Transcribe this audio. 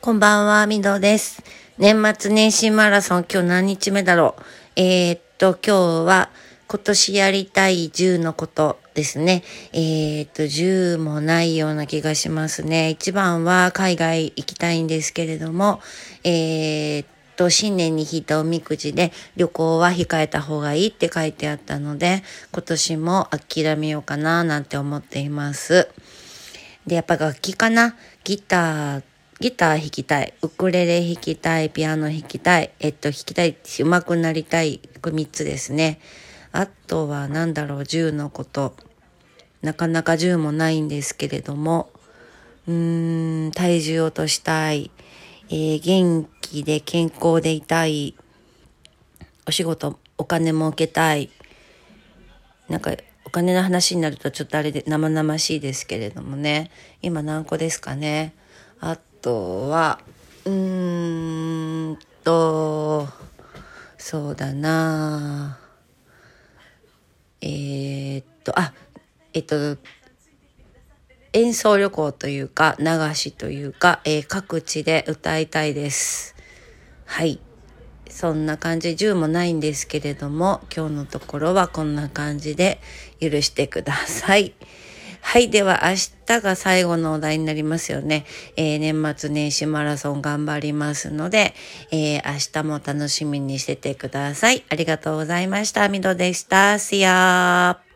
こんばんは、みどです。年末年始マラソン、今日何日目だろう。えー、っと、今日は今年やりたい10のことですね。えー、っと、10もないような気がしますね。一番は海外行きたいんですけれども、えー、っと、新年に引いたおみくじで旅行は控えた方がいいって書いてあったので、今年も諦めようかななんて思っています。で、やっぱ楽器かなギターギター弾きたい、ウクレレ弾きたい、ピアノ弾きたい、えっと、弾きたい、上手くなりたい、これ3つですね。あとは何だろう、銃のこと。なかなか銃もないんですけれども、うーん、体重落としたい、えー、元気で健康でいたい、お仕事、お金儲けたい。なんか、お金の話になるとちょっとあれで生々しいですけれどもね。今何個ですかね。あとは、うーんと、そうだなえー、っと、あ、えっと、演奏旅行というか、流しというか、えー、各地で歌いたいです。はい。そんな感じ、10もないんですけれども、今日のところはこんな感じで許してください。はい。では、明日が最後のお題になりますよね。えー、年末年始マラソン頑張りますので、えー、明日も楽しみにしててください。ありがとうございました。みどでした。See ya!